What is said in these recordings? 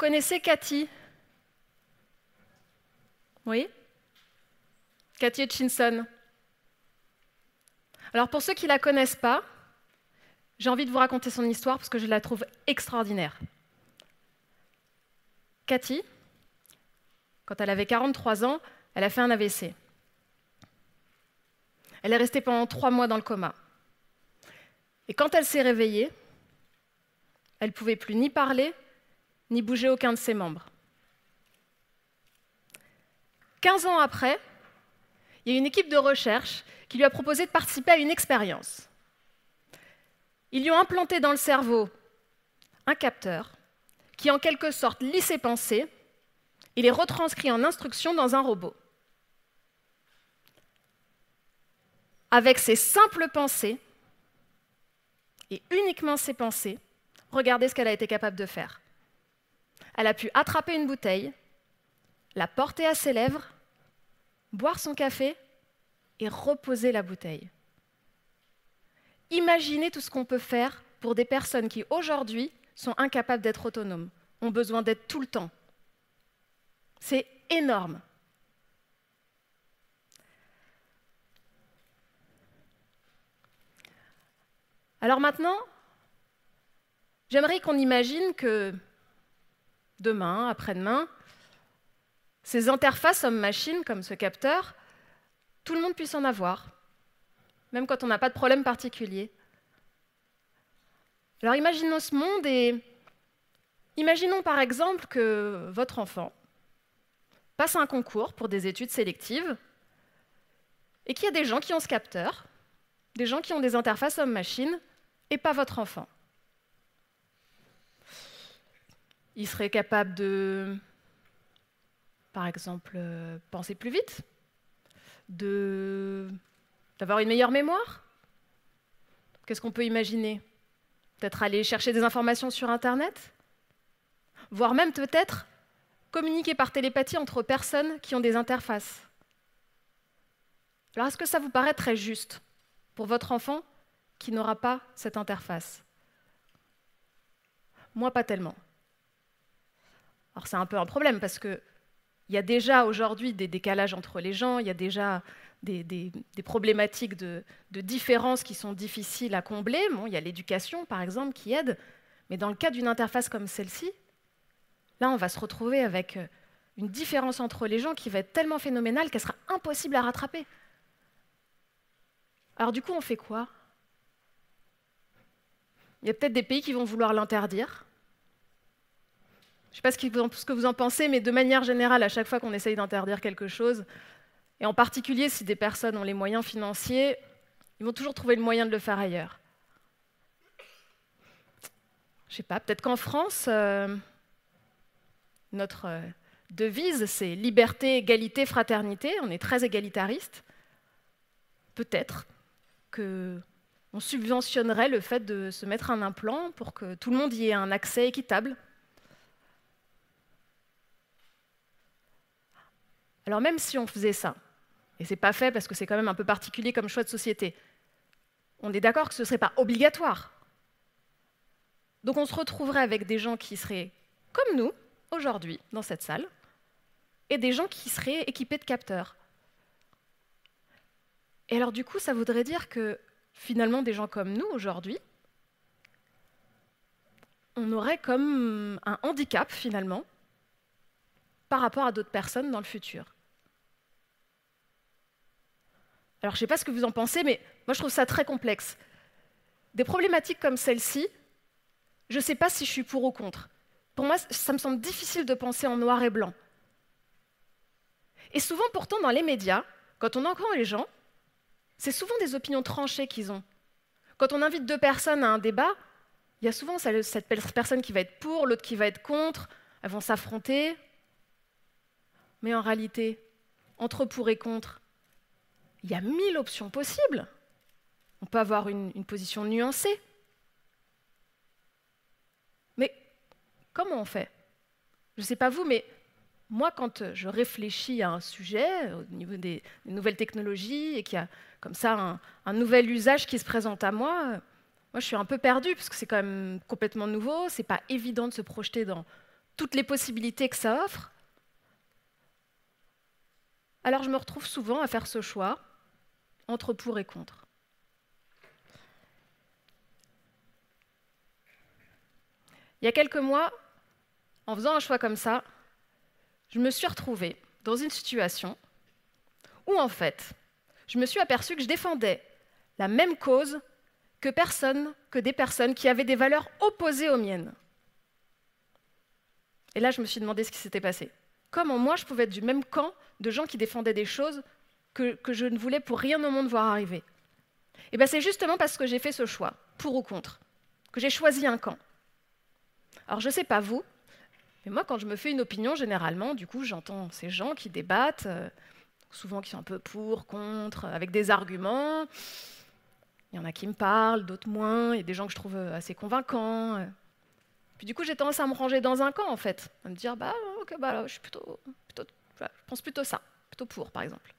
connaissez Cathy? Oui? Cathy Hutchinson. Alors pour ceux qui ne la connaissent pas, j'ai envie de vous raconter son histoire parce que je la trouve extraordinaire. Cathy, quand elle avait 43 ans, elle a fait un AVC. Elle est restée pendant trois mois dans le coma. Et quand elle s'est réveillée, elle ne pouvait plus ni parler, ni bouger aucun de ses membres. 15 ans après, il y a une équipe de recherche qui lui a proposé de participer à une expérience. Ils lui ont implanté dans le cerveau un capteur qui, en quelque sorte, lit ses pensées et les retranscrit en instructions dans un robot. Avec ses simples pensées, et uniquement ses pensées, regardez ce qu'elle a été capable de faire. Elle a pu attraper une bouteille, la porter à ses lèvres, boire son café et reposer la bouteille. Imaginez tout ce qu'on peut faire pour des personnes qui aujourd'hui sont incapables d'être autonomes, ont besoin d'être tout le temps. C'est énorme. Alors maintenant, j'aimerais qu'on imagine que demain, après-demain, ces interfaces homme-machine, comme ce capteur, tout le monde puisse en avoir, même quand on n'a pas de problème particulier. Alors imaginons ce monde et imaginons par exemple que votre enfant passe un concours pour des études sélectives et qu'il y a des gens qui ont ce capteur, des gens qui ont des interfaces homme-machine et pas votre enfant. Il serait capable de, par exemple, euh, penser plus vite, d'avoir une meilleure mémoire Qu'est-ce qu'on peut imaginer? Peut-être aller chercher des informations sur Internet? Voire même peut-être communiquer par télépathie entre personnes qui ont des interfaces. Alors est-ce que ça vous paraît très juste pour votre enfant qui n'aura pas cette interface? Moi, pas tellement. Alors c'est un peu un problème parce que il y a déjà aujourd'hui des décalages entre les gens, il y a déjà des, problématiques de, de, différences qui sont difficiles à combler. Bon, il y a l'éducation, par exemple, qui aide, mais dans le cas d'une interface comme celle-ci, là, on va se retrouver avec euh, une différence entre les gens qui va être tellement phénoménale qu'elle sera impossible à rattraper. Alors du coup, on fait quoi? Il y a peut-être des pays qui vont vouloir l'interdire. Je ne sais pas ce que vous en pensez, mais de manière générale, à chaque fois qu'on essaye d'interdire quelque chose, et en particulier si des personnes ont les moyens financiers, ils vont toujours trouver le moyen de le faire ailleurs. Je ne sais pas, peut-être qu'en France, euh, notre euh, devise, c'est liberté, égalité, fraternité. On est très égalitariste. Peut-être qu'on subventionnerait le fait de se mettre un implant pour que tout le monde y ait un accès équitable. Alors même si on faisait ça, et ce n'est pas fait parce que c'est quand même un peu particulier comme choix de société, on est d'accord que ce ne serait pas obligatoire. Donc on se retrouverait avec des gens qui seraient comme nous, aujourd'hui, dans cette salle, et des gens qui seraient équipés de capteurs. Et alors du coup, ça voudrait dire que finalement, des gens comme nous, aujourd'hui, on aurait comme un handicap, finalement, par rapport à d'autres personnes dans le futur. Alors je ne sais pas ce que vous en pensez, mais moi je trouve ça très complexe. Des problématiques comme celle-ci, je ne sais pas si je suis pour ou contre. Pour moi, ça me semble difficile de penser en noir et blanc. Et souvent pourtant dans les médias, quand on entend les gens, c'est souvent des opinions tranchées qu'ils ont. Quand on invite deux personnes à un débat, il y a souvent cette personne qui va être pour, l'autre qui va être contre, elles vont s'affronter, mais en réalité, entre pour et contre, il y a mille options possibles. On peut avoir une, position nuancée. Mais comment on fait? Je ne sais pas vous, mais moi, quand je réfléchis à un sujet au niveau des, nouvelles technologies et qu'il y a comme ça un, nouvel usage qui se présente à moi, moi je suis un peu perdue parce que c'est quand même complètement nouveau, c'est pas évident de se projeter dans toutes les possibilités que ça offre, alors je me retrouve souvent à faire ce choix entre pour et contre. Il y a quelques mois, en faisant un choix comme ça, je me suis retrouvée dans une situation où, en fait, je me suis aperçue que je défendais la même cause que, personne, que des personnes qui avaient des valeurs opposées aux miennes. Et là, je me suis demandé ce qui s'était passé. Comment moi, je pouvais être du même camp de gens qui défendaient des choses que, je ne voulais pour rien au monde voir arriver Et eh bien, c'est justement parce que j'ai fait ce choix, pour ou contre, que j'ai choisi un camp. Alors, je ne sais pas vous, mais moi, quand je me fais une opinion, généralement, du coup, j'entends ces gens qui débattent, euh, souvent qui sont un peu pour, contre, avec des arguments. Il y en a qui me parlent, d'autres moins. Il y a des gens que je trouve euh, assez convaincants. Puis du coup, j'ai tendance à me ranger dans un camp, en fait. À me dire, bah, bah, je suis plutôt je pense plutôt ça, plutôt pour, par exemple.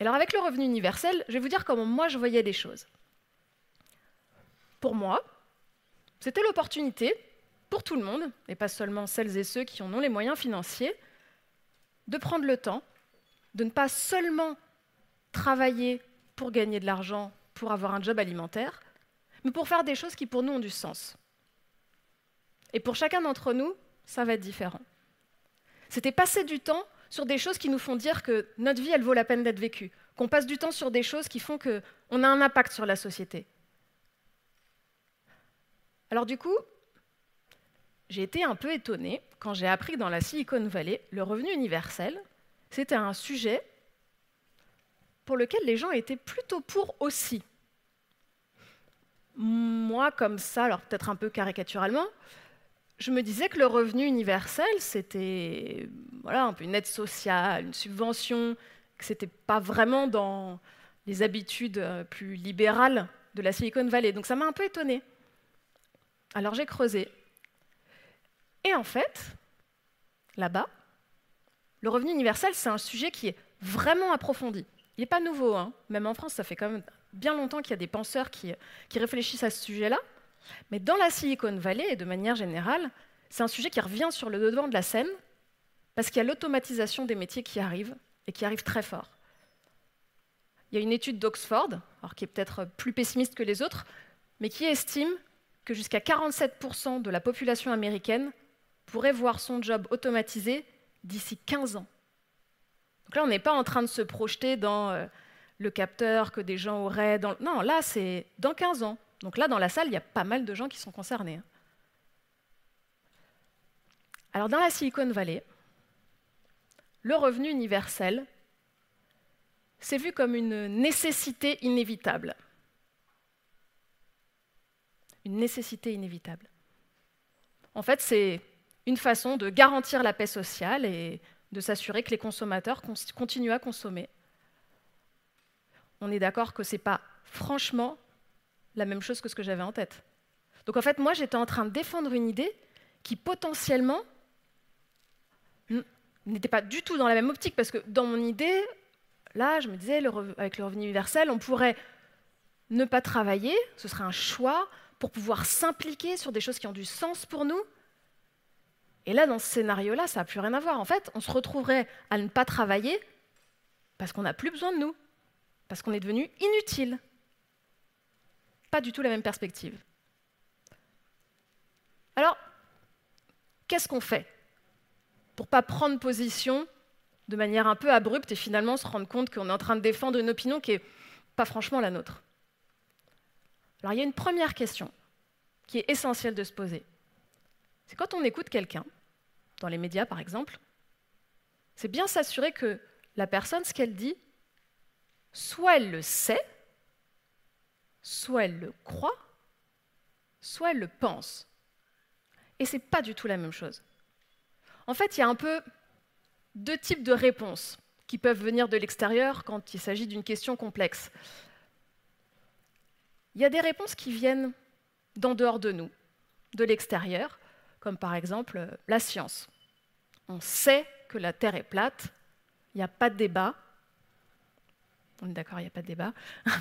Alors, avec le revenu universel, je vais vous dire comment moi je voyais les choses. Pour moi, c'était l'opportunité pour tout le monde, et pas seulement celles et ceux qui en ont les moyens financiers, de prendre le temps de ne pas seulement travailler pour gagner de l'argent, pour avoir un job alimentaire, mais pour faire des choses qui pour nous ont du sens. Et pour chacun d'entre nous, ça va être différent. C'était passer du temps sur des choses qui nous font dire que notre vie, elle vaut la peine d'être vécue, qu'on passe du temps sur des choses qui font qu'on a un impact sur la société. Alors du coup, j'ai été un peu étonnée quand j'ai appris que dans la Silicon Valley, le revenu universel, c'était un sujet pour lequel les gens étaient plutôt pour aussi. Moi, comme ça, alors peut-être un peu caricaturalement, je me disais que le revenu universel, c'était voilà, un peu une aide sociale, une subvention, que ce n'était pas vraiment dans les habitudes euh, plus libérales de la Silicon Valley. Donc ça m'a un peu étonnée. Alors j'ai creusé. Et en fait, là-bas, le revenu universel, c'est un sujet qui est vraiment approfondi. Il n'est pas nouveau, hein. même en France, ça fait quand même bien longtemps qu'il y a des penseurs qui, qui réfléchissent à ce sujet-là. Mais dans la Silicon Valley, et de manière générale, c'est un sujet qui revient sur le devant de la scène, parce qu'il y a l'automatisation des métiers qui arrive, et qui arrive très fort. Il y a une étude d'Oxford, qui est peut-être plus pessimiste que les autres, mais qui estime que jusqu'à 47% de la population américaine pourrait voir son job automatisé d'ici 15 ans. Donc là, on n'est pas en train de se projeter dans euh, le capteur que des gens auraient. Dans... Non, là, c'est dans 15 ans. Donc là, dans la salle, il y a pas mal de gens qui sont concernés. Hein. Alors dans la Silicon Valley, le revenu universel, c'est vu comme une nécessité inévitable. Une nécessité inévitable. En fait, c'est une façon de garantir la paix sociale et de s'assurer que les consommateurs continuent à consommer. On est d'accord que ce n'est pas franchement la même chose que ce que j'avais en tête. Donc en fait, moi, j'étais en train de défendre une idée qui potentiellement n'était pas du tout dans la même optique, parce que dans mon idée, là, je me disais, avec le revenu universel, on pourrait ne pas travailler, ce serait un choix pour pouvoir s'impliquer sur des choses qui ont du sens pour nous. Et là, dans ce scénario-là, ça n'a plus rien à voir. En fait, on se retrouverait à ne pas travailler parce qu'on n'a plus besoin de nous, parce qu'on est devenu inutile. Pas du tout la même perspective. Alors, qu'est-ce qu'on fait pour pas prendre position de manière un peu abrupte et finalement se rendre compte qu'on est en train de défendre une opinion qui n'est pas franchement la nôtre? Alors il y a une première question qui est essentielle de se poser. C'est quand on écoute quelqu'un, dans les médias par exemple, c'est bien s'assurer que la personne, ce qu'elle dit, soit elle le sait, soit elle le croit, soit elle le pense. Et ce n'est pas du tout la même chose. En fait, il y a un peu deux types de réponses qui peuvent venir de l'extérieur quand il s'agit d'une question complexe. Il y a des réponses qui viennent d'en dehors de nous, de l'extérieur, comme par exemple la science. On sait que la Terre est plate, il n'y a pas de débat. On est d'accord, il n'y a pas de débat.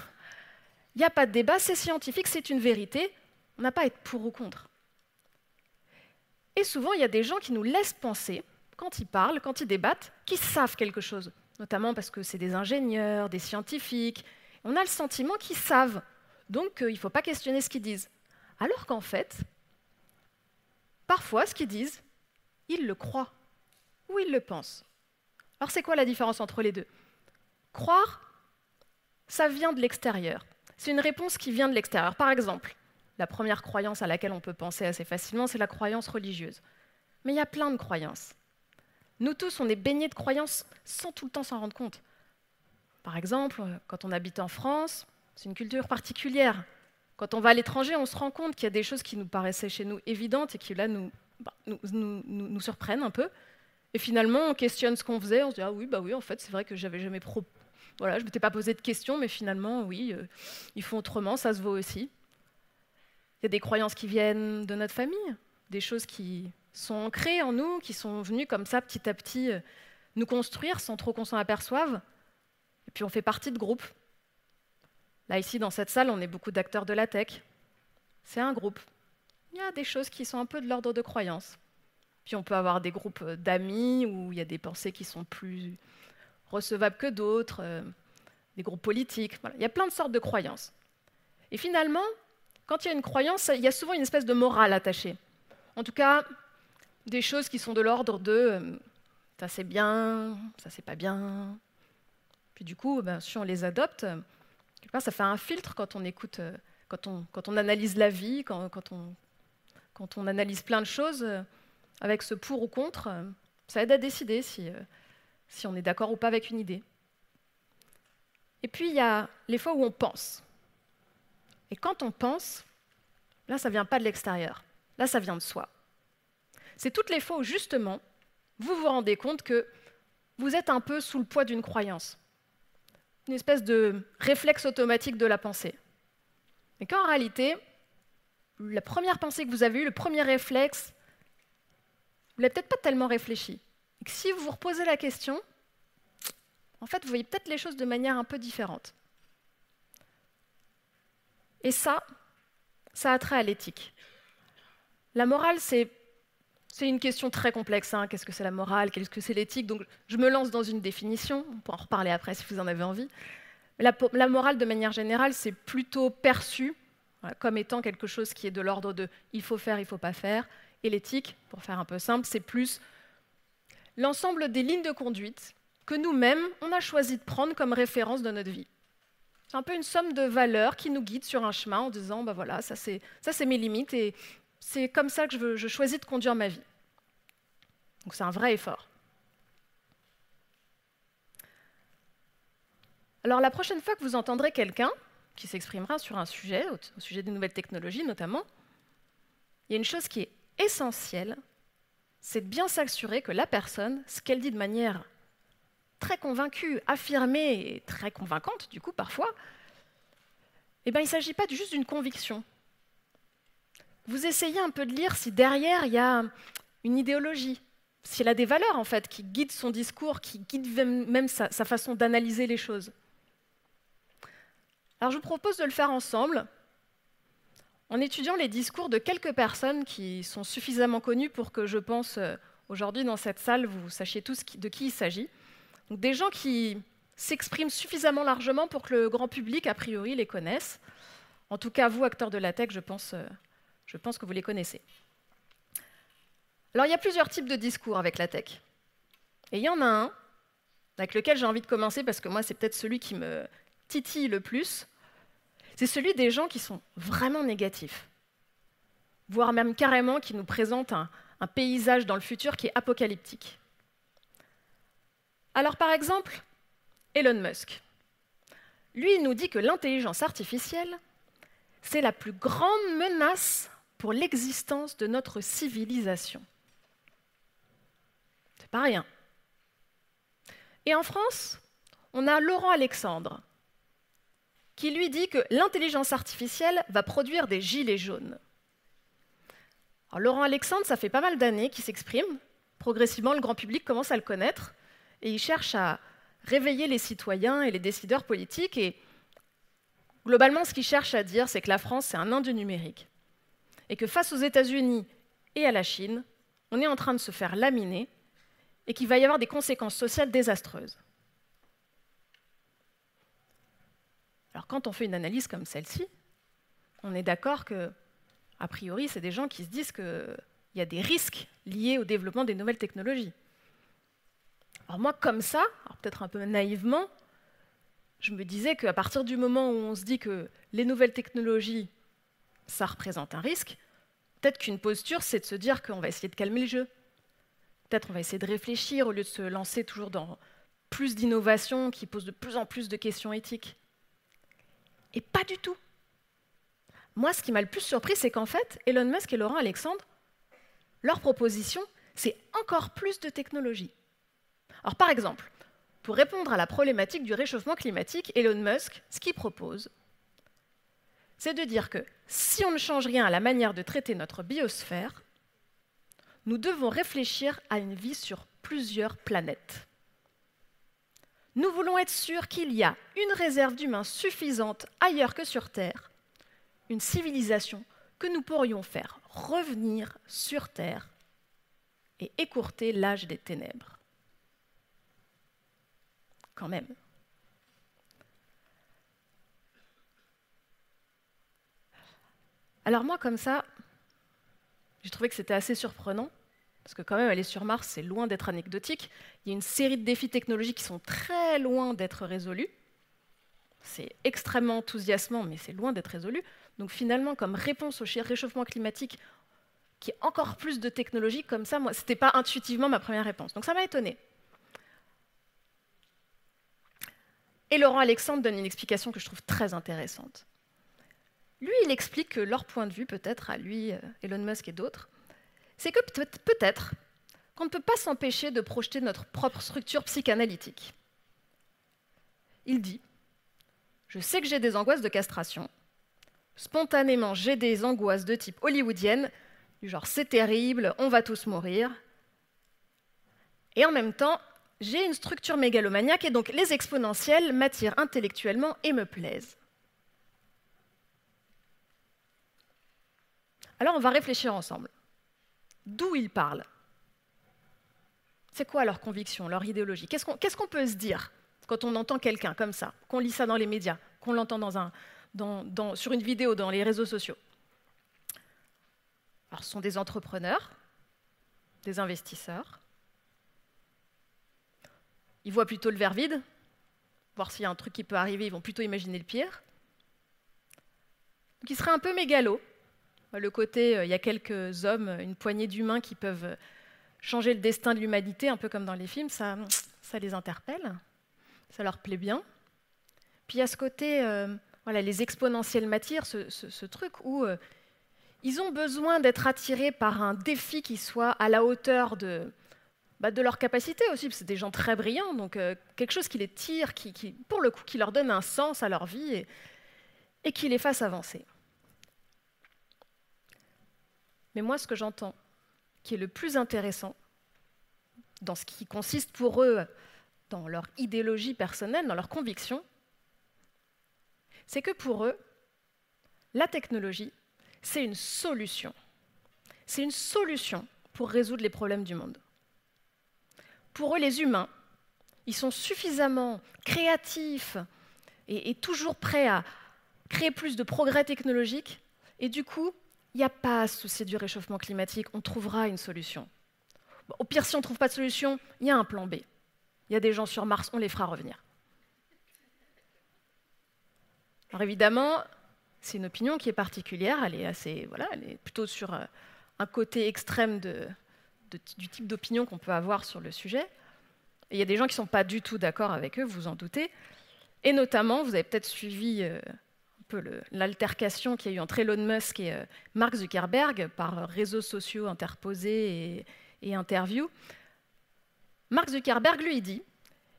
Il n'y a pas de débat, c'est scientifique, c'est une vérité. On n'a pas à être pour ou contre. Et souvent, il y a des gens qui nous laissent penser, quand ils parlent, quand ils débattent, qu'ils savent quelque chose, notamment parce que c'est des ingénieurs, des scientifiques. On a le sentiment qu'ils savent, donc euh, il ne faut pas questionner ce qu'ils disent. Alors qu'en fait, parfois, ce qu'ils disent, ils le croient ou ils le pensent. Alors c'est quoi la différence entre les deux? Croire, ça vient de l'extérieur. C'est une réponse qui vient de l'extérieur. Par exemple, la première croyance à laquelle on peut penser assez facilement, c'est la croyance religieuse. Mais il y a plein de croyances. Nous tous, on est baignés de croyances sans tout le temps s'en rendre compte. Par exemple, quand on habite en France, c'est une culture particulière. Quand on va à l'étranger, on se rend compte qu'il y a des choses qui nous paraissaient chez nous évidentes et qui là nous, bah, nous, surprennent un peu. Et finalement, on questionne ce qu'on faisait, on se dit ah oui, bah en fait, c'est vrai que j'avais jamais pro... voilà, je m'étais pas posé de questions, mais finalement, oui, euh, ils font autrement, ça se vaut aussi. Il y a des croyances qui viennent de notre famille, des choses qui sont ancrées en nous, qui sont venues comme ça petit à petit euh, nous construire sans trop qu'on s'en aperçoive. Et puis on fait partie de groupes. Là, ici, dans cette salle, on est beaucoup d'acteurs de la tech. C'est un groupe. Il y a des choses qui sont un peu de l'ordre de croyance. Puis on peut avoir des groupes euh, d'amis où il y a des pensées qui sont plus recevables que d'autres, euh, des groupes politiques. Il y a plein de sortes de croyances. Et finalement, quand il y a une croyance, il y a souvent une espèce de morale attachée. En tout cas, des choses qui sont de l'ordre de euh, ça c'est bien, ça c'est pas bien. Puis du coup, ben, si on les adopte, ça fait un filtre quand on écoute, euh, quand on, quand on analyse la vie, quand, quand, on, quand on analyse plein de choses, avec ce pour ou contre, ça aide à décider si, si on est d'accord ou pas avec une idée. Et puis il y a les fois où on pense. Et quand on pense, là, ça ne vient pas de l'extérieur. Là, ça vient de soi. C'est toutes les fois où, justement, vous vous rendez compte que vous êtes un peu sous le poids d'une croyance, une espèce de réflexe automatique de la pensée. Et qu'en réalité, la première pensée que vous avez eue, le premier réflexe, vous l'avez peut-être pas tellement réfléchi. Si vous vous reposez la question, en fait, vous voyez peut-être les choses de manière un peu différente. Et ça, ça a trait à l'éthique. La morale, c'est une question très complexe. Hein. Qu'est-ce que c'est la morale? Qu'est-ce que c'est l'éthique? Donc, je me lance dans une définition. On pourra en reparler après si vous en avez envie. La, la morale, de manière générale, c'est plutôt perçu comme étant quelque chose qui est de l'ordre de il faut faire, il ne faut pas faire. Et l'éthique, pour faire un peu simple, c'est plus l'ensemble des lignes de conduite que nous-mêmes, on a choisi de prendre comme référence de notre vie. C'est un peu une somme de valeurs qui nous guide sur un chemin en disant, bah voilà, ça c'est, mes limites et c'est comme ça que je, choisis de conduire ma vie. Donc c'est un vrai effort. Alors la prochaine fois que vous entendrez quelqu'un qui s'exprimera sur un sujet, au sujet des nouvelles technologies notamment, il y a une chose qui est essentielle, c'est de bien s'assurer que la personne, ce qu'elle dit de manière très convaincue, affirmée et très convaincante, du coup, parfois, eh ben, il ne s'agit pas juste d'une conviction. Vous essayez un peu de lire si derrière il y a une idéologie, si elle a des valeurs en fait qui guident son discours, qui guident même sa, sa façon d'analyser les choses. Alors je vous propose de le faire ensemble en étudiant les discours de quelques personnes qui sont suffisamment connues pour que je pense euh, aujourd'hui dans cette salle vous sachiez tous de qui il s'agit des gens qui s'expriment suffisamment largement pour que le grand public, a priori, les connaisse. En tout cas, vous, acteurs de la tech, je pense, euh, je pense que vous les connaissez. Alors, il y a plusieurs types de discours avec la tech. Et il y en a un avec lequel j'ai envie de commencer parce que moi, c'est peut-être celui qui me titille le plus. C'est celui des gens qui sont vraiment négatifs, voire même carrément qui nous présentent un paysage dans le futur qui est apocalyptique. Alors par exemple, Elon Musk. Lui, il nous dit que l'intelligence artificielle, c'est la plus grande menace pour l'existence de notre civilisation. C'est pas rien. Et en France, on a Laurent Alexandre, qui lui dit que l'intelligence artificielle va produire des gilets jaunes. Alors, Laurent Alexandre, ça fait pas mal d'années qu'il s'exprime. Progressivement, le grand public commence à le connaître et il cherche à réveiller les citoyens et les décideurs politiques. Et globalement, ce qu'il cherche à dire, c'est que la France, c'est un Inde du numérique. Et que face aux États-Unis et à la Chine, on est en train de se faire laminer et qu'il va y avoir des conséquences sociales désastreuses. Alors quand on fait une analyse comme celle-ci, on est d'accord que, a priori, c'est des gens qui se disent qu'il y a des risques liés au développement des nouvelles technologies. Alors moi, comme ça, peut-être un peu naïvement, je me disais qu'à partir du moment où on se dit que les nouvelles technologies, ça représente un risque, peut-être qu'une posture, c'est de se dire qu'on va essayer de calmer le jeu. Peut-être on va essayer de réfléchir au lieu de se lancer toujours dans plus d'innovation qui pose de plus en plus de questions éthiques. Et pas du tout. Moi, ce qui m'a le plus surpris, c'est qu'en fait, Elon Musk et Laurent Alexandre, leur proposition, c'est encore plus de technologie. Alors par exemple, pour répondre à la problématique du réchauffement climatique, Elon Musk, ce qu'il propose, c'est de dire que si on ne change rien à la manière de traiter notre biosphère, nous devons réfléchir à une vie sur plusieurs planètes. Nous voulons être sûrs qu'il y a une réserve d'humains suffisante ailleurs que sur Terre, une civilisation que nous pourrions faire revenir sur Terre et écourter l'âge des ténèbres. Quand même. Alors moi, comme ça, j'ai trouvé que c'était assez surprenant, parce que quand même, aller sur Mars, c'est loin d'être anecdotique. Il y a une série de défis technologiques qui sont très loin d'être résolus. C'est extrêmement enthousiasmant, mais c'est loin d'être résolu. Donc finalement, comme réponse au réchauffement climatique, qui est encore plus de technologie, comme ça, moi, ce n'était pas intuitivement ma première réponse. Donc ça m'a étonné. Et Laurent Alexandre donne une explication que je trouve très intéressante. Lui, il explique que leur point de vue, peut-être à lui, euh, Elon Musk et d'autres, c'est que peut-être qu'on ne peut pas s'empêcher de projeter notre propre structure psychanalytique. Il dit Je sais que j'ai des angoisses de castration. Spontanément, j'ai des angoisses de type hollywoodienne, du genre c'est terrible, on va tous mourir. Et en même temps, j'ai une structure mégalomaniaque et donc les exponentielles m'attirent intellectuellement et me plaisent. Alors on va réfléchir ensemble. D'où ils parlent C'est quoi leur conviction, leur idéologie? Qu'est-ce qu'on peut se dire quand on entend quelqu'un comme ça, qu'on lit ça dans les médias, qu'on l'entend sur une vidéo dans les réseaux sociaux? Alors ce sont des entrepreneurs, des investisseurs. Ils voient plutôt le verre vide, voir s'il y a un truc qui peut arriver, ils vont plutôt imaginer le pire. Donc ils seraient un peu mégalos, le côté, euh, il y a quelques hommes, une poignée d'humains qui peuvent changer le destin de l'humanité, un peu comme dans les films, ça, les interpelle, ça leur plaît bien. Puis il y a ce côté, euh, voilà, les exponentielles matières, ce, truc où euh, ils ont besoin d'être attirés par un défi qui soit à la hauteur de, bah, de leur capacité aussi, parce que c'est des gens très brillants, donc quelque chose qui les tire, qui, pour le coup, qui leur donne un sens à leur vie et qui les fasse avancer. Mais moi, ce que j'entends, qui est le plus intéressant, dans ce qui consiste pour eux, dans leur idéologie personnelle, dans leurs convictions, c'est que pour eux, la technologie, c'est une solution. C'est une solution pour résoudre les problèmes du monde. Pour eux, les humains, ils sont suffisamment créatifs et, et toujours prêts à créer plus de progrès technologiques, et du coup, il n'y a pas à se soucier du réchauffement climatique, on trouvera une solution. Au pire, si on ne trouve pas de solution, il y a un plan B. Il y a des gens sur Mars, on les fera revenir. Alors évidemment, c'est une opinion qui est particulière, elle est, assez, voilà, elle est plutôt sur euh, un côté extrême du type d'opinion qu'on peut avoir sur le sujet. Et il y a des gens qui ne sont pas du tout d'accord avec eux, vous en doutez. Et notamment, vous avez peut-être suivi euh, peu l'altercation qu'il y a eu entre Elon Musk et euh, Mark Zuckerberg par réseaux sociaux interposés et, interviews. Mark Zuckerberg lui dit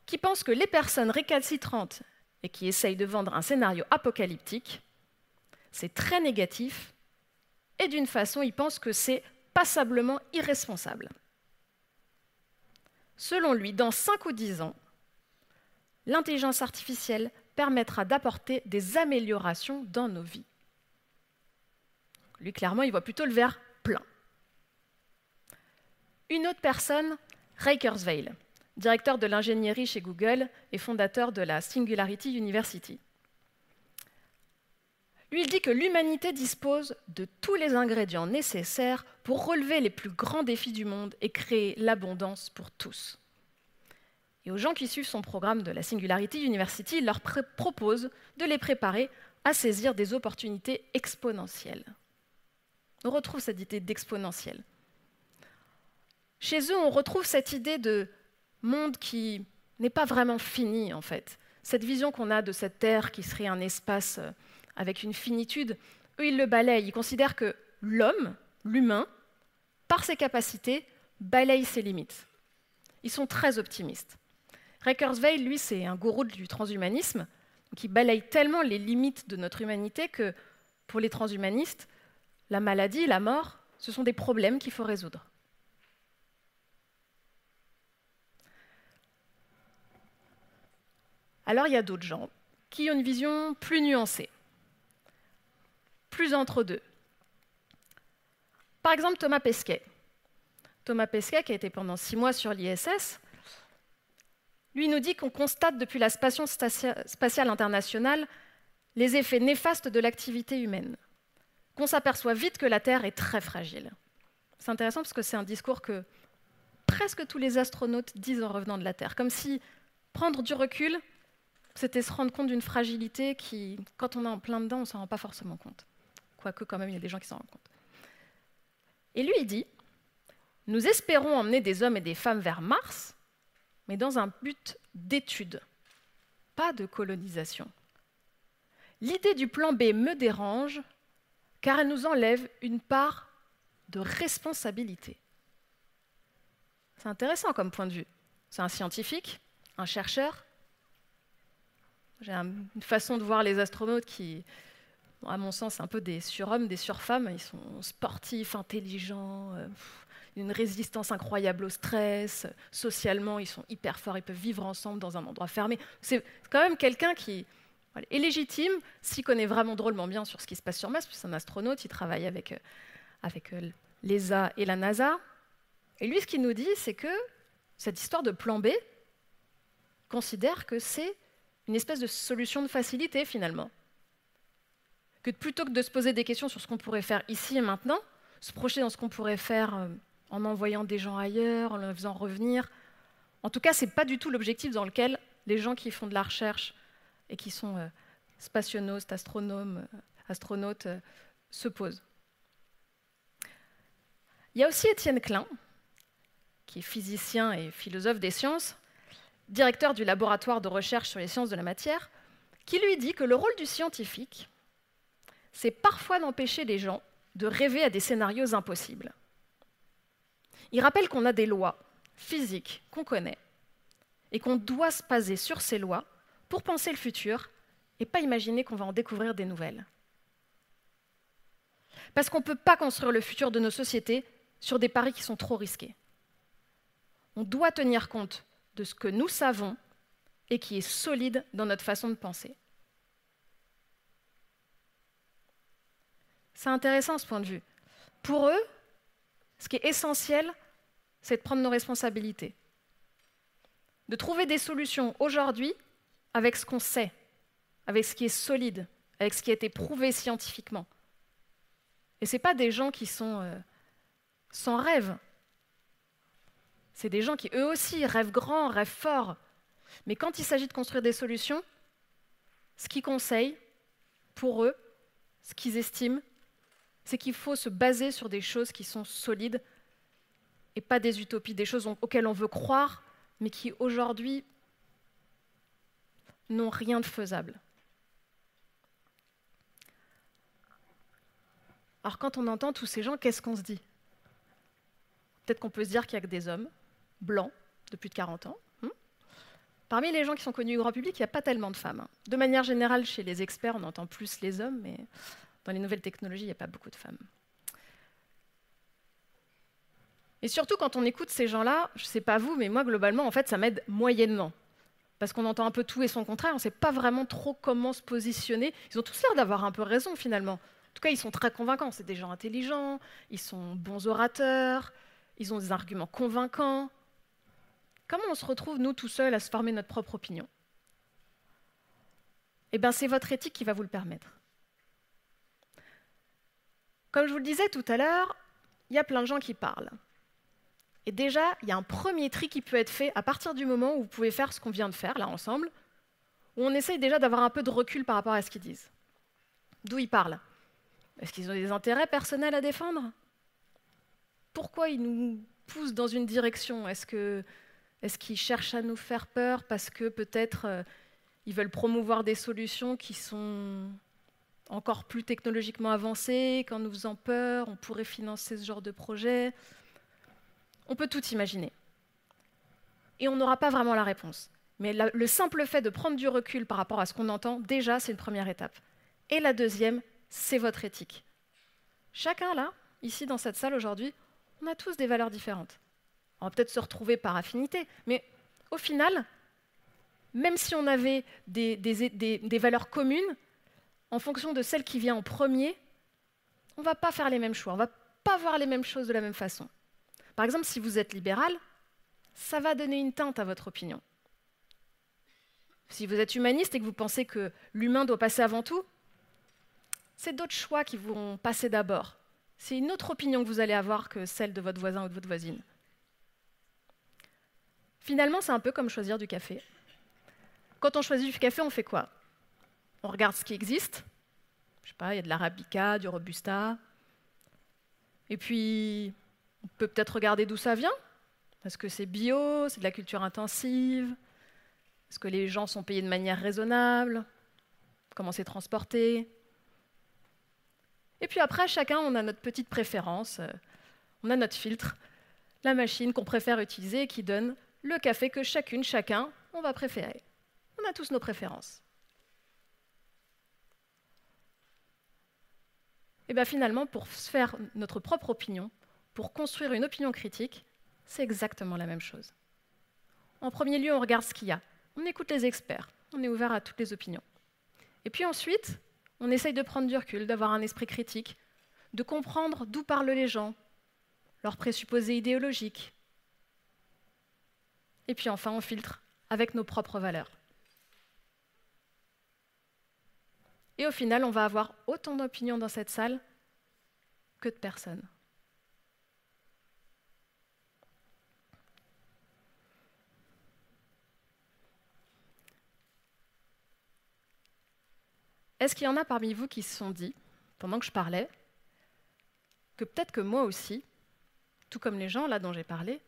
qu'il pense que les personnes récalcitrantes et qui essayent de vendre un scénario apocalyptique, c'est très négatif et d'une façon, il pense que c'est passablement irresponsable. Selon lui, dans 5 ou 10 ans, l'intelligence artificielle permettra d'apporter des améliorations dans nos vies. Lui, clairement, il voit plutôt le verre plein. Une autre personne, Kurzweil, directeur de l'ingénierie chez Google et fondateur de la Singularity University. Lui, il dit que l'humanité dispose de tous les ingrédients nécessaires pour relever les plus grands défis du monde et créer l'abondance pour tous. Et aux gens qui suivent son programme de la Singularity University, il leur propose de les préparer à saisir des opportunités exponentielles. On retrouve cette idée d'exponentielle. Chez eux, on retrouve cette idée de monde qui n'est pas vraiment fini, en fait. Cette vision qu'on a de cette Terre qui serait un espace euh, avec une finitude, eux, ils le balayent. Ils considèrent que l'homme, l'humain, par ses capacités, balaye ses limites. Ils sont très optimistes. Ray Kurzweil, lui, c'est un gourou du transhumanisme, qui balaye tellement les limites de notre humanité que, pour les transhumanistes, la maladie, la mort, ce sont des problèmes qu'il faut résoudre. Alors il y a d'autres gens qui ont une vision plus nuancée, plus entre deux. Par exemple, Thomas Pesquet. Thomas Pesquet, qui a été pendant six mois sur l'ISS, lui nous dit qu'on constate depuis la Station spatiale internationale les effets néfastes de l'activité humaine, qu'on s'aperçoit vite que la Terre est très fragile. C'est intéressant parce que c'est un discours que presque tous les astronautes disent en revenant de la Terre, comme si prendre du recul, c'était se rendre compte d'une fragilité qui, quand on est en plein dedans, on ne s'en rend pas forcément compte. Quoique, quand même, il y a des gens qui s'en rendent compte. Et lui, il dit Nous espérons emmener des hommes et des femmes vers Mars, mais dans un but d'étude, pas de colonisation. L'idée du plan B me dérange car elle nous enlève une part de responsabilité. C'est intéressant comme point de vue. C'est un scientifique, un chercheur, j'ai une façon de voir les astronautes qui, à mon sens, un peu des surhommes, des surfemmes. Ils sont sportifs, intelligents, euh, une résistance incroyable au stress. Socialement, ils sont hyper forts, ils peuvent vivre ensemble dans un endroit fermé. C'est quand même quelqu'un qui est légitime, s'y connaît vraiment drôlement bien sur ce qui se passe sur Mars, c'est un astronaute, il travaille avec, euh, avec euh, l'ESA et la NASA. Et lui, ce qu'il nous dit, c'est que cette histoire de plan B considère que c'est une espèce de solution de facilité finalement. Que plutôt que de se poser des questions sur ce qu'on pourrait faire ici et maintenant, se projeter dans ce qu'on pourrait faire euh, en envoyant des gens ailleurs, en les faisant revenir. En tout cas, ce n'est pas du tout l'objectif dans lequel les gens qui font de la recherche et qui sont euh, astronomes, euh, astronautes, se posent. Il y a aussi Étienne Klein, qui est physicien et philosophe des sciences, directeur du laboratoire de recherche sur les sciences de la matière, qui lui dit que le rôle du scientifique, c'est parfois d'empêcher les gens de rêver à des scénarios impossibles. Il rappelle qu'on a des lois physiques qu'on connaît et qu'on doit se baser sur ces lois pour penser le futur et pas imaginer qu'on va en découvrir des nouvelles. Parce qu'on ne peut pas construire le futur de nos sociétés sur des paris qui sont trop risqués. On doit tenir compte de ce que nous savons et qui est solide dans notre façon de penser. C'est intéressant ce point de vue. Pour eux, ce qui est essentiel, c'est de prendre nos responsabilités, de trouver des solutions aujourd'hui avec ce qu'on sait, avec ce qui est solide, avec ce qui a été prouvé scientifiquement. Et ce pas des gens qui sont euh, sans rêve, c'est des gens qui, eux aussi, rêvent grand, rêvent fort. Mais quand il s'agit de construire des solutions, ce qu'ils conseillent, pour eux, ce qu'ils estiment, c'est qu'il faut se baser sur des choses qui sont solides et pas des utopies, des choses auxquelles on veut croire, mais qui aujourd'hui n'ont rien de faisable. Alors quand on entend tous ces gens, qu'est-ce qu'on se dit? Peut-être qu'on peut se dire qu'il n'y a que des hommes, blancs de plus de 40 ans. Hmm? Parmi les gens qui sont connus au grand public, il n'y a pas tellement de femmes. Hein. De manière générale, chez les experts, on entend plus les hommes, mais dans les nouvelles technologies, il n'y a pas beaucoup de femmes. Et surtout, quand on écoute ces gens-là, je ne sais pas vous, mais moi, globalement, en fait, ça m'aide moyennement. Parce qu'on entend un peu tout et son contraire, on ne sait pas vraiment trop comment se positionner. Ils ont tous l'air d'avoir un peu raison, finalement. En tout cas, ils sont très convaincants. C'est des gens intelligents, ils sont bons orateurs, ils ont des arguments convaincants. Comment on se retrouve, nous, tout seuls, à se former notre propre opinion? Eh bien, c'est votre éthique qui va vous le permettre. Comme je vous le disais tout à l'heure, il y a plein de gens qui parlent. Et déjà, il y a un premier tri qui peut être fait à partir du moment où vous pouvez faire ce qu'on vient de faire, là, ensemble, où on essaye déjà d'avoir un peu de recul par rapport à ce qu'ils disent. D'où ils parlent Est-ce qu'ils ont des intérêts personnels à défendre? Pourquoi ils nous poussent dans une direction? Est-ce qu'ils cherchent à nous faire peur parce que peut-être euh, ils veulent promouvoir des solutions qui sont encore plus technologiquement avancées, qu'en nous faisant peur, on pourrait financer ce genre de projet On peut tout imaginer. Et on n'aura pas vraiment la réponse. Mais le simple fait de prendre du recul par rapport à ce qu'on entend, déjà, c'est une première étape. Et la deuxième, c'est votre éthique. Chacun là, ici dans cette salle aujourd'hui, on a tous des valeurs différentes. On va peut-être se retrouver par affinité, mais au final, même si on avait des valeurs communes, en fonction de celle qui vient en premier, on ne va pas faire les mêmes choix, on ne va pas voir les mêmes choses de la même façon. Par exemple, si vous êtes libéral, ça va donner une teinte à votre opinion. Si vous êtes humaniste et que vous pensez que l'humain doit passer avant tout, c'est d'autres choix qui vont passer d'abord. C'est une autre opinion que vous allez avoir que celle de votre voisin ou de votre voisine. Finalement, c'est un peu comme choisir du café. Quand on choisit du café, on fait quoi? On regarde ce qui existe. Je sais pas, il y a de l'arabica, du robusta. Et puis, on peut peut-être regarder d'où ça vient. Est-ce que c'est bio, c'est de la culture intensive est-ce que les gens sont payés de manière raisonnable? Comment c'est transporté? Et puis après, chacun, on a notre petite préférence, euh, on a notre filtre, la machine qu'on préfère utiliser qui donne le café que chacune, chacun, on va préférer. On a tous nos préférences. Et bien finalement, pour se faire notre propre opinion, pour construire une opinion critique, c'est exactement la même chose. En premier lieu, on regarde ce qu'il y a on écoute les experts, on est ouvert à toutes les opinions. Et puis ensuite, on essaye de prendre du recul, d'avoir un esprit critique, de comprendre d'où parlent les gens, leurs présupposés idéologiques. Et puis enfin, on filtre avec nos propres valeurs. Et au final, on va avoir autant d'opinions dans cette salle que de personnes. Est-ce qu'il y en a parmi vous qui se sont dit, pendant que je parlais, que peut-être que moi aussi, tout comme les gens là dont j'ai parlé,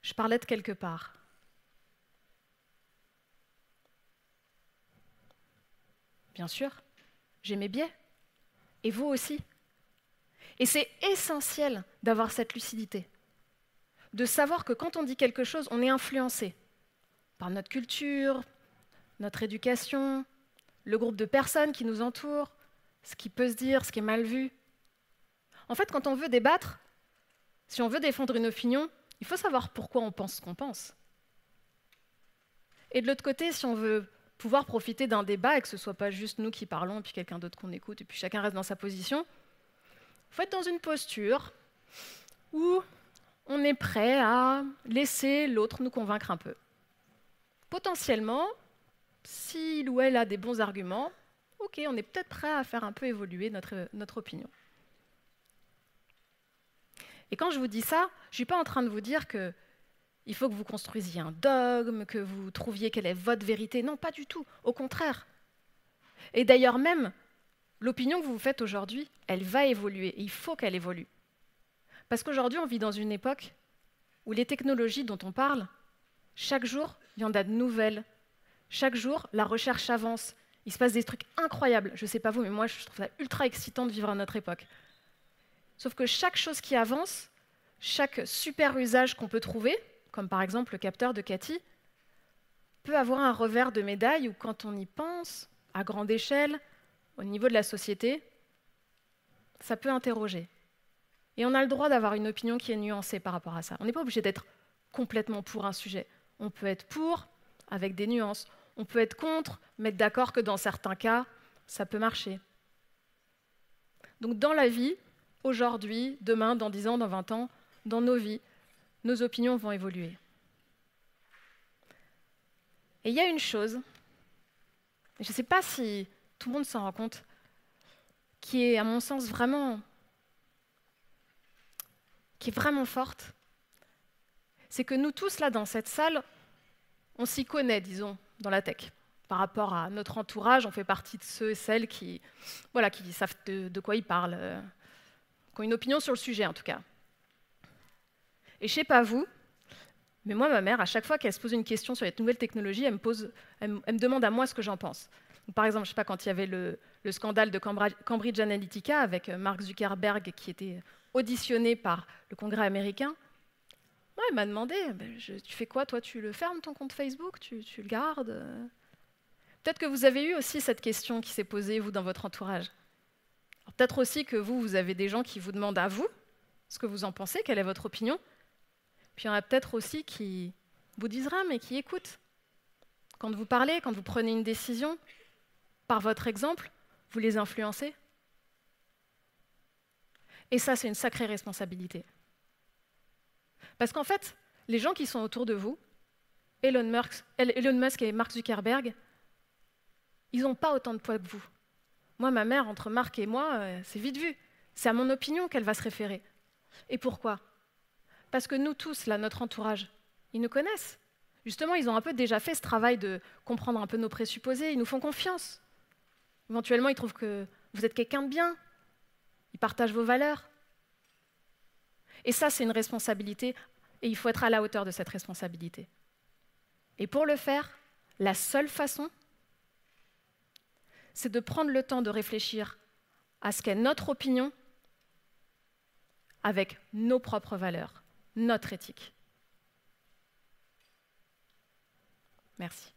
je parlais de quelque part? Bien sûr, j'ai mes biais. Et vous aussi. Et c'est essentiel d'avoir cette lucidité, de savoir que quand on dit quelque chose, on est influencé par notre culture, notre éducation, le groupe de personnes qui nous entourent, ce qui peut se dire, ce qui est mal vu. En fait, quand on veut débattre, si on veut défendre une opinion, il faut savoir pourquoi on pense ce qu'on pense. Et de l'autre côté, si on veut pouvoir profiter d'un débat et que ce ne soit pas juste nous qui parlons et puis quelqu'un d'autre qu'on écoute et puis chacun reste dans sa position, il faut dans une posture où on est prêt à laisser l'autre nous convaincre un peu. Potentiellement, s'il ou elle a des bons arguments, ok, on est peut-être prêt à faire un peu évoluer notre, notre opinion. Et quand je vous dis ça, je ne suis pas en train de vous dire que il faut que vous construisiez un dogme, que vous trouviez quelle est votre vérité. Non, pas du tout. Au contraire. Et d'ailleurs même, l'opinion que vous vous faites aujourd'hui, elle va évoluer. Et il faut qu'elle évolue. Parce qu'aujourd'hui, on vit dans une époque où les technologies dont on parle, chaque jour, il y en a de nouvelles, chaque jour, la recherche avance. Il se passe des trucs incroyables. Je ne sais pas vous, mais moi, je trouve ça ultra excitant de vivre à notre époque. Sauf que chaque chose qui avance, chaque super usage qu'on peut trouver, comme par exemple le capteur de Cathy, peut avoir un revers de médaille où quand on y pense, à grande échelle, au niveau de la société, ça peut interroger. Et on a le droit d'avoir une opinion qui est nuancée par rapport à ça. On n'est pas obligé d'être complètement pour un sujet. On peut être pour avec des nuances. On peut être contre, mais d'accord que dans certains cas, ça peut marcher. Donc dans la vie, aujourd'hui, demain, dans 10 ans, dans 20 ans, dans nos vies, nos opinions vont évoluer. Et il y a une chose, je ne sais pas si tout le monde s'en rend compte, qui est à mon sens vraiment forte, c'est que nous tous là dans cette salle, on s'y connaît, disons, dans la tech. Par rapport à notre entourage, on fait partie de ceux et celles qui, voilà, qui savent de, quoi ils parlent, euh, qui ont une opinion sur le sujet en tout cas. Et je sais pas vous, mais moi, ma mère, à chaque fois qu'elle se pose une question sur les nouvelles technologies, elle me, elle, demande à moi ce que j'en pense. par exemple, je sais pas, quand il y avait le, le scandale de Cambridge Analytica avec euh, Mark Zuckerberg qui était auditionné par le Congrès américain, il m'a demandé ben, Tu fais quoi, toi Tu le fermes ton compte Facebook tu, le gardes? Peut-être que vous avez eu aussi cette question qui s'est posée, vous, dans votre entourage. Peut-être aussi que vous, vous avez des gens qui vous demandent à vous ce que vous en pensez, quelle est votre opinion. Puis il y en a peut-être aussi qui vous disent rien, mais qui écoutent. Quand vous parlez, quand vous prenez une décision, par votre exemple, vous les influencez. Et ça, c'est une sacrée responsabilité. Parce qu'en fait, les gens qui sont autour de vous, Elon Musk, et Mark Zuckerberg, ils n'ont pas autant de poids que vous. Moi, ma mère, entre Mark et moi, euh, c'est vite vu. C'est à mon opinion qu'elle va se référer. Et pourquoi? Parce que nous tous, là, notre entourage, ils nous connaissent. Justement, ils ont un peu déjà fait ce travail de comprendre un peu nos présupposés, ils nous font confiance. Éventuellement, ils trouvent que vous êtes quelqu'un de bien, ils partagent vos valeurs. Et ça, c'est une responsabilité, et il faut être à la hauteur de cette responsabilité. Et pour le faire, la seule façon, c'est de prendre le temps de réfléchir à ce qu'est notre opinion avec nos propres valeurs, notre éthique. Merci.